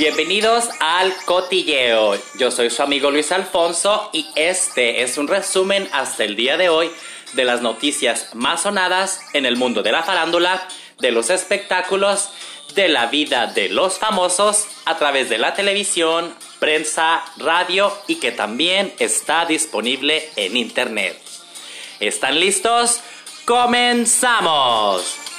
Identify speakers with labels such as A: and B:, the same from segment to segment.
A: Bienvenidos al Cotilleo. Yo soy su amigo Luis Alfonso y este es un resumen hasta el día de hoy de las noticias más sonadas en el mundo de la farándula, de los espectáculos, de la vida de los famosos a través de la televisión, prensa, radio y que también está disponible en internet. ¿Están listos? ¡Comenzamos!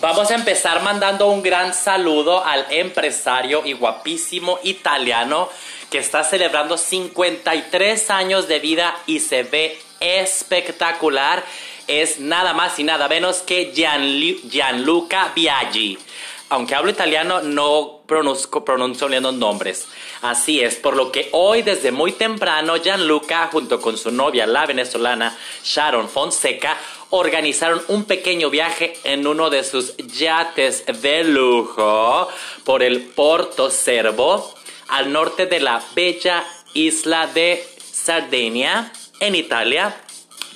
A: Vamos a empezar mandando un gran saludo al empresario y guapísimo italiano que está celebrando 53 años de vida y se ve espectacular. Es nada más y nada menos que Gianluca Biaggi. Aunque hablo italiano, no pronuncio, pronuncio los nombres. Así es, por lo que hoy desde muy temprano Gianluca junto con su novia, la venezolana Sharon Fonseca, organizaron un pequeño viaje en uno de sus yates de lujo por el Porto Cervo, al norte de la bella isla de Sardenia, en Italia,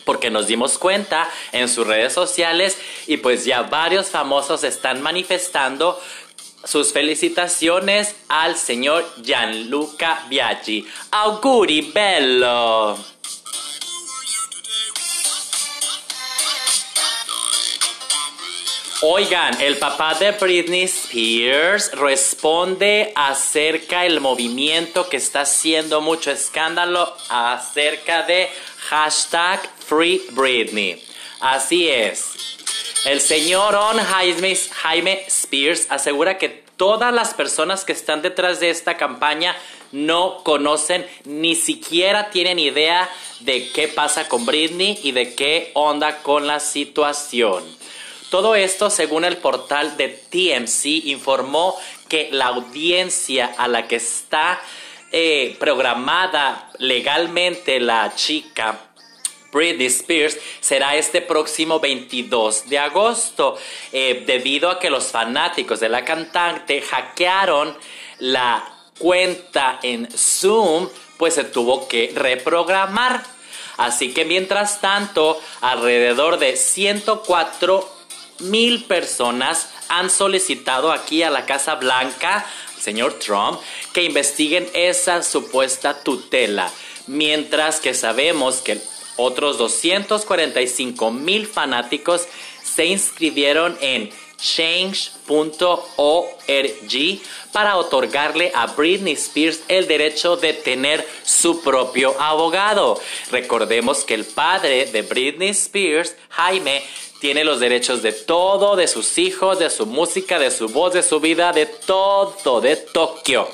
A: porque nos dimos cuenta en sus redes sociales y pues ya varios famosos están manifestando sus felicitaciones al señor Gianluca Biaggi. Auguri bello! Oigan, el papá de Britney Spears responde acerca del movimiento que está haciendo mucho escándalo acerca de hashtag Free Britney. Así es. El señor On Jaime, Spears asegura que todas las personas que están detrás de esta campaña no conocen, ni siquiera tienen idea de qué pasa con Britney y de qué onda con la situación. Todo esto, según el portal de TMC, informó que la audiencia a la que está eh, programada legalmente la chica Britney Spears será este próximo 22 de agosto, eh, debido a que los fanáticos de la cantante hackearon la cuenta en Zoom, pues se tuvo que reprogramar. Así que mientras tanto, alrededor de 104 mil personas han solicitado aquí a la Casa Blanca, señor Trump, que investiguen esa supuesta tutela, mientras que sabemos que otros 245 mil fanáticos se inscribieron en change.org para otorgarle a Britney Spears el derecho de tener su propio abogado. Recordemos que el padre de Britney Spears, Jaime, tiene los derechos de todo, de sus hijos, de su música, de su voz, de su vida, de todo, de Tokio.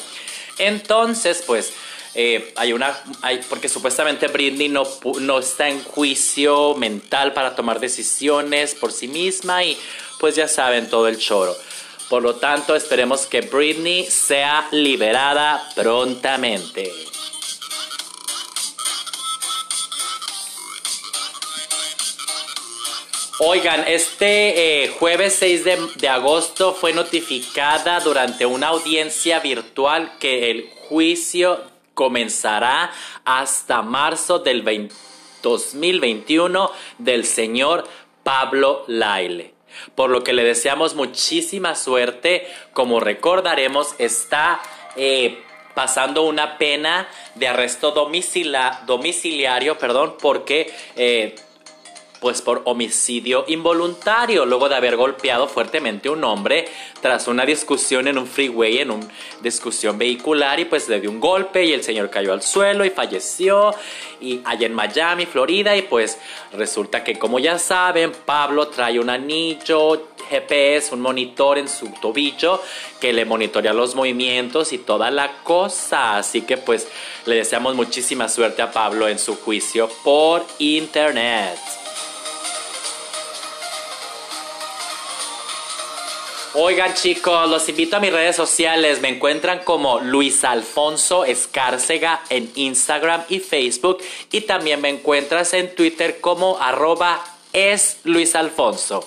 A: Entonces, pues, eh, hay una, hay, porque supuestamente Britney no, no está en juicio mental para tomar decisiones por sí misma y pues ya saben todo el choro. Por lo tanto, esperemos que Britney sea liberada prontamente. Oigan, este eh, jueves 6 de, agosto fue notificada durante una audiencia virtual que el juicio comenzará hasta marzo del 2021 del señor Pablo Laile. Por lo que le deseamos muchísima suerte. Como recordaremos, está eh, pasando una pena de arresto domiciliario, perdón, porque eh, pues por homicidio involuntario, luego de haber golpeado fuertemente a un hombre tras una discusión en un freeway, en una discusión vehicular, y pues le dio un golpe y el señor cayó al suelo y falleció, y allá en Miami, Florida, y pues resulta que como ya saben, Pablo trae un anillo GPS, un monitor en su tobillo que le monitorea los movimientos y toda la cosa, así que pues le deseamos muchísima suerte a Pablo en su juicio por internet. Oigan chicos, los invito a mis redes sociales. Me encuentran como Luis Alfonso Escárcega en Instagram y Facebook. Y también me encuentras en Twitter como arroba es Luis Alfonso.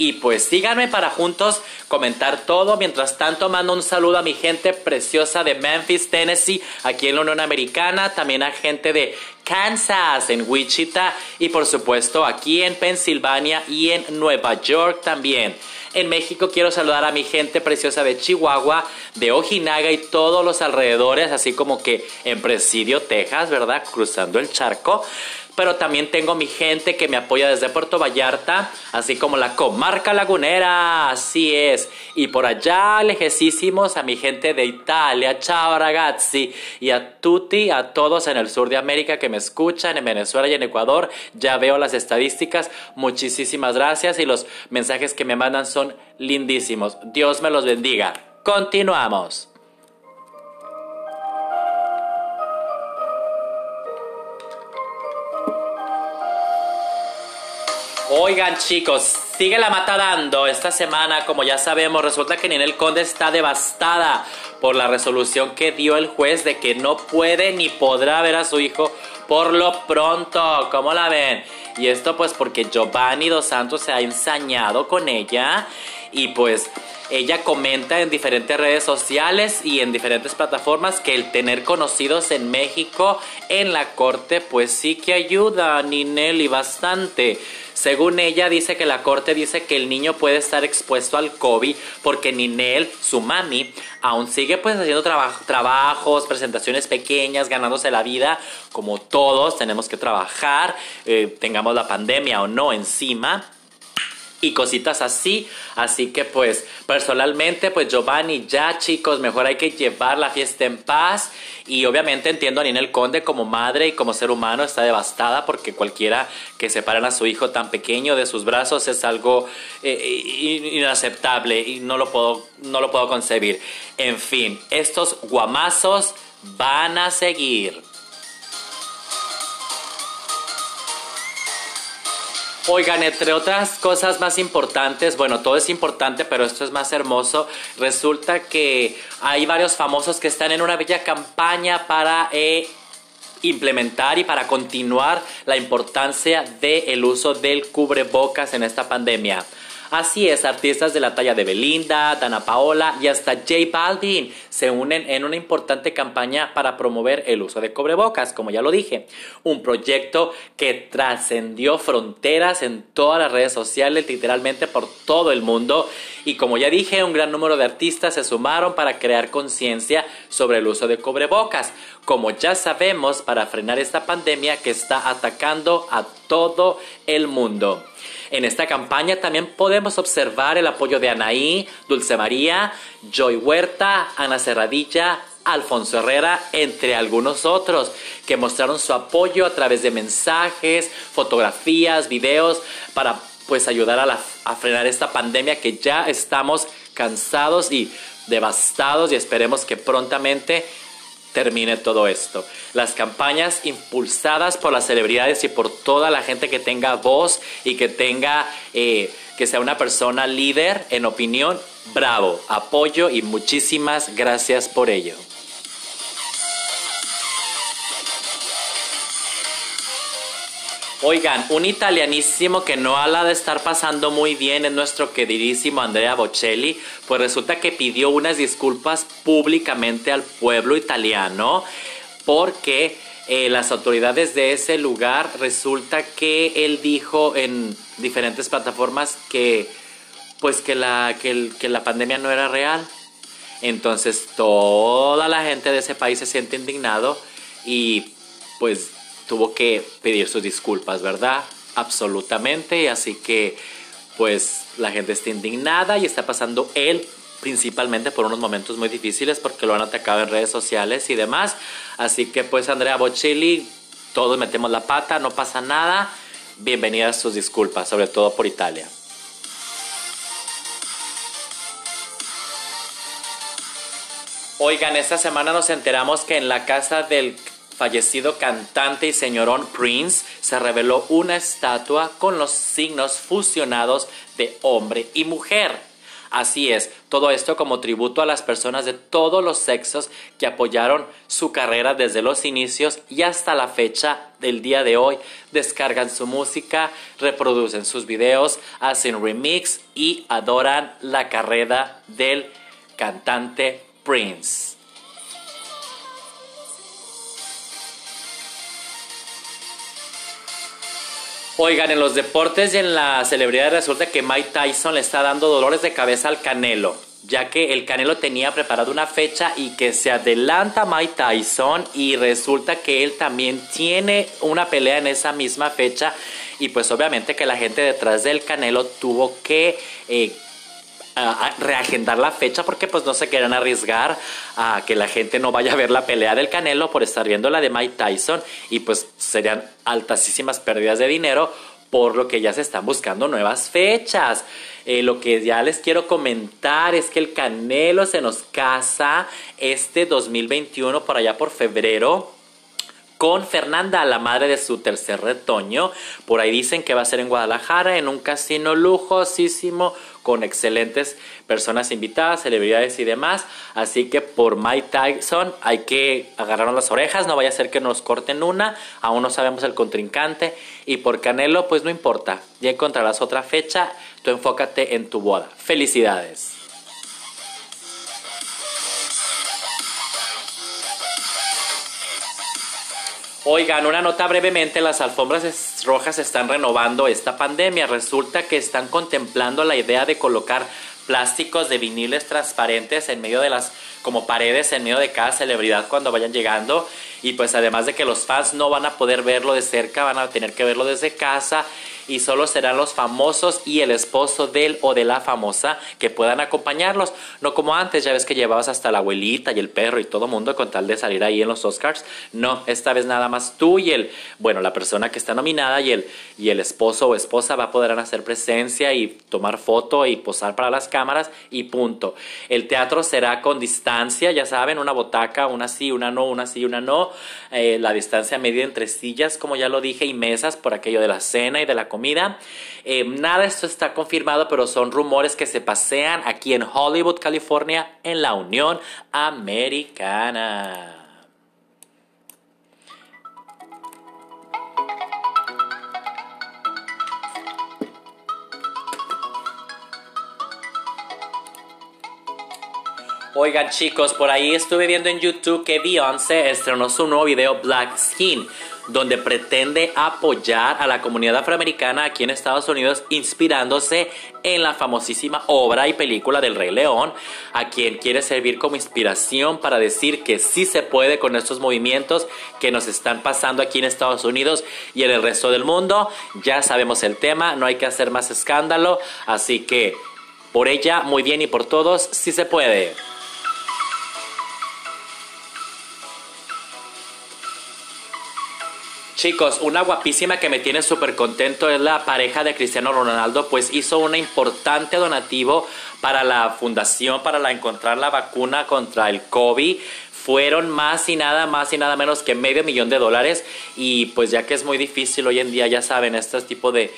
A: Y pues síganme para juntos comentar todo. Mientras tanto, mando un saludo a mi gente preciosa de Memphis, Tennessee, aquí en la Unión Americana. También a gente de Kansas, en Wichita. Y por supuesto, aquí en Pensilvania y en Nueva York también. En México quiero saludar a mi gente preciosa de Chihuahua, de Ojinaga y todos los alrededores, así como que en Presidio, Texas, ¿verdad? Cruzando el charco pero también tengo mi gente que me apoya desde Puerto Vallarta, así como la comarca lagunera, así es. Y por allá lejesísimos a mi gente de Italia, ciao ragazzi, y a tutti, a todos en el sur de América que me escuchan, en Venezuela y en Ecuador, ya veo las estadísticas, muchísimas gracias y los mensajes que me mandan son lindísimos. Dios me los bendiga. Continuamos. Oigan chicos, sigue la mata dando. Esta semana, como ya sabemos, resulta que Ninel Conde está devastada por la resolución que dio el juez de que no puede ni podrá ver a su hijo por lo pronto. ¿Cómo la ven? Y esto pues porque Giovanni Dos Santos se ha ensañado con ella y pues ella comenta en diferentes redes sociales y en diferentes plataformas que el tener conocidos en México en la corte pues sí que ayuda a Ninel y bastante. Según ella, dice que la corte dice que el niño puede estar expuesto al COVID porque Ninel, su mami, aún sigue pues haciendo trabajos, presentaciones pequeñas, ganándose la vida, como todos tenemos que trabajar, eh, tengamos la pandemia o no encima y cositas así. Así que pues personalmente pues Giovanni ya chicos, mejor hay que llevar la fiesta en paz y obviamente entiendo a Ninel Conde como madre y como ser humano está devastada porque cualquiera que separen a su hijo tan pequeño de sus brazos es algo eh, inaceptable y no lo puedo no lo puedo concebir. En fin, estos guamazos van a seguir. Oigan, entre otras cosas más importantes, bueno, todo es importante, pero esto es más hermoso. Resulta que hay varios famosos que están en una bella campaña para eh, implementar y para continuar la importancia del uso del cubrebocas en esta pandemia. Así es, artistas de la talla de Belinda, Dana Paola y hasta J Balvin se unen en una importante campaña para promover el uso de cobrebocas, como ya lo dije. Un proyecto que trascendió fronteras en todas las redes sociales, literalmente por todo el mundo. Y como ya dije, un gran número de artistas se sumaron para crear conciencia sobre el uso de cobrebocas. Como ya sabemos, para frenar esta pandemia que está atacando a todo el mundo. En esta campaña también podemos observar el apoyo de Anaí, Dulce María, Joy Huerta, Ana Cerradilla, Alfonso Herrera, entre algunos otros, que mostraron su apoyo a través de mensajes, fotografías, videos, para pues ayudar a, a frenar esta pandemia que ya estamos cansados y devastados y esperemos que prontamente termine todo esto. Las campañas impulsadas por las celebridades y por toda la gente que tenga voz y que tenga, eh, que sea una persona líder en opinión, bravo, apoyo y muchísimas gracias por ello. Oigan, un italianísimo que no habla de estar pasando muy bien es nuestro queridísimo Andrea Bocelli, pues resulta que pidió unas disculpas públicamente al pueblo italiano porque eh, las autoridades de ese lugar resulta que él dijo en diferentes plataformas que pues que la, que la pandemia no era real. Entonces toda la gente de ese país se siente indignado y pues tuvo que pedir sus disculpas, ¿verdad? Absolutamente, así que pues la gente está indignada y está pasando él principalmente por unos momentos muy difíciles porque lo han atacado en redes sociales y demás. Así que pues Andrea Bocelli, todos metemos la pata, no pasa nada. Bienvenidas sus disculpas, sobre todo por Italia. Oigan, esta semana nos enteramos que en la casa del fallecido cantante y señorón Prince, se reveló una estatua con los signos fusionados de hombre y mujer. Así es, todo esto como tributo a las personas de todos los sexos que apoyaron su carrera desde los inicios y hasta la fecha del día de hoy. Descargan su música, reproducen sus videos, hacen remix y adoran la carrera del cantante Prince. Oigan, en los deportes y en la celebridad resulta que Mike Tyson le está dando dolores de cabeza al Canelo, ya que el Canelo tenía preparado una fecha y que se adelanta Mike Tyson y resulta que él también tiene una pelea en esa misma fecha. Y pues obviamente que la gente detrás del Canelo tuvo que... Eh, reagendar la fecha porque pues no se quieren arriesgar a que la gente no vaya a ver la pelea del Canelo por estar viendo la de Mike Tyson y pues serían altísimas pérdidas de dinero por lo que ya se están buscando nuevas fechas. Eh, lo que ya les quiero comentar es que el Canelo se nos casa este 2021 por allá por febrero con Fernanda, la madre de su tercer retoño. Por ahí dicen que va a ser en Guadalajara, en un casino lujosísimo, con excelentes personas invitadas, celebridades y demás. Así que por Mike Tyson hay que agarrarnos las orejas, no vaya a ser que nos corten una, aún no sabemos el contrincante. Y por Canelo, pues no importa, ya encontrarás otra fecha, tú enfócate en tu boda. Felicidades. Oigan, una nota brevemente, las alfombras rojas están renovando esta pandemia. Resulta que están contemplando la idea de colocar plásticos de viniles transparentes en medio de las como paredes en medio de cada celebridad cuando vayan llegando y pues además de que los fans no van a poder verlo de cerca, van a tener que verlo desde casa y solo serán los famosos y el esposo del o de la famosa que puedan acompañarlos. No como antes, ya ves que llevabas hasta la abuelita y el perro y todo mundo con tal de salir ahí en los Oscars. No, esta vez nada más tú y el, bueno, la persona que está nominada y el, y el esposo o esposa va a poder hacer presencia y tomar foto y posar para las cámaras y punto. El teatro será con distancia, ya saben, una botaca, una sí, una no, una sí, una no. Eh, la distancia media entre sillas, como ya lo dije, y mesas por aquello de la cena y de la comida. Eh, nada esto está confirmado, pero son rumores que se pasean aquí en Hollywood, California, en la Unión Americana. Oigan chicos, por ahí estuve viendo en YouTube que Beyoncé estrenó su nuevo video Black Skin donde pretende apoyar a la comunidad afroamericana aquí en Estados Unidos, inspirándose en la famosísima obra y película del Rey León, a quien quiere servir como inspiración para decir que sí se puede con estos movimientos que nos están pasando aquí en Estados Unidos y en el resto del mundo. Ya sabemos el tema, no hay que hacer más escándalo, así que por ella, muy bien y por todos, sí se puede. Chicos, una guapísima que me tiene súper contento es la pareja de Cristiano Ronaldo, pues hizo un importante donativo para la fundación para la encontrar la vacuna contra el COVID. Fueron más y nada más y nada menos que medio millón de dólares y pues ya que es muy difícil hoy en día, ya saben, este tipo de,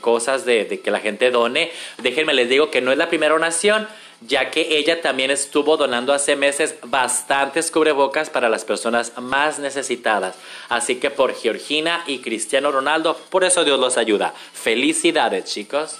A: cosas de, de que la gente done, déjenme les digo que no es la primera donación ya que ella también estuvo donando hace meses bastantes cubrebocas para las personas más necesitadas. Así que por Georgina y Cristiano Ronaldo, por eso Dios los ayuda. Felicidades chicos.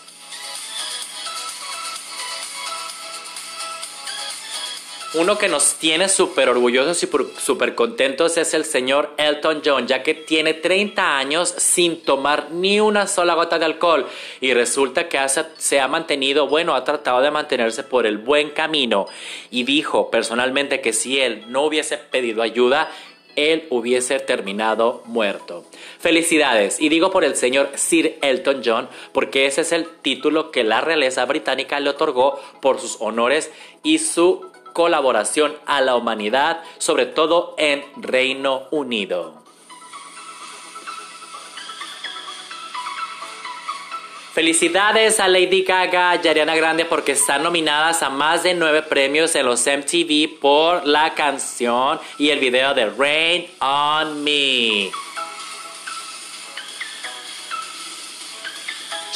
A: Uno que nos tiene súper orgullosos y súper contentos es el señor Elton John, ya que tiene 30 años sin tomar ni una sola gota de alcohol. Y resulta que se ha mantenido, bueno, ha tratado de mantenerse por el buen camino. Y dijo personalmente que si él no hubiese pedido ayuda, él hubiese terminado muerto. Felicidades, y digo por el señor Sir Elton John, porque ese es el título que la realeza británica le otorgó por sus honores y su colaboración a la humanidad, sobre todo en Reino Unido. Felicidades a Lady Gaga y Ariana Grande porque están nominadas a más de nueve premios en los MTV por la canción y el video de Rain on Me.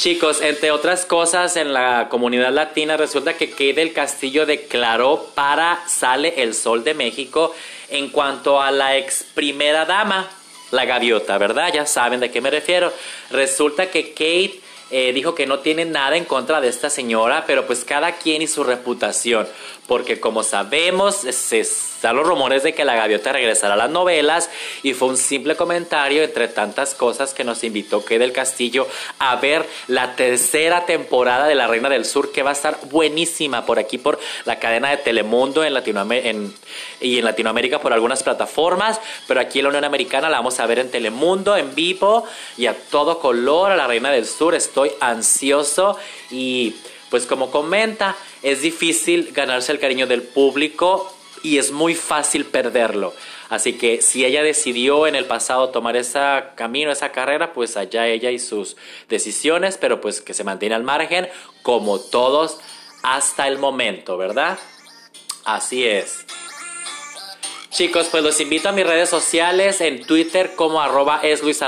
A: Chicos, entre otras cosas, en la comunidad latina resulta que Kate del Castillo declaró para Sale el Sol de México en cuanto a la ex primera dama, la gaviota, ¿verdad? Ya saben de qué me refiero. Resulta que Kate eh, dijo que no tiene nada en contra de esta señora, pero pues cada quien y su reputación, porque como sabemos, se están los rumores de que la gaviota regresará a las novelas y fue un simple comentario entre tantas cosas que nos invitó que del Castillo a ver la tercera temporada de La Reina del Sur que va a estar buenísima por aquí por la cadena de Telemundo en Latinoamérica y en Latinoamérica por algunas plataformas, pero aquí en la Unión Americana la vamos a ver en Telemundo en vivo y a todo color a La Reina del Sur. Estoy ansioso y pues como comenta, es difícil ganarse el cariño del público y es muy fácil perderlo. Así que si ella decidió en el pasado tomar ese camino, esa carrera, pues allá ella y sus decisiones, pero pues que se mantiene al margen, como todos hasta el momento, ¿verdad? Así es. Chicos, pues los invito a mis redes sociales en Twitter como arroba es Luis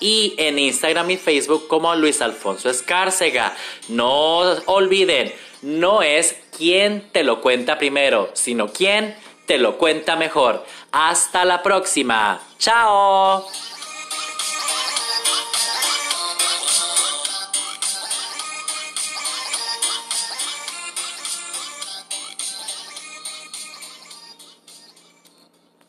A: y en Instagram y Facebook como Luis Alfonso Escárcega. No olviden, no es quien te lo cuenta primero, sino quien te lo cuenta mejor. Hasta la próxima. Chao.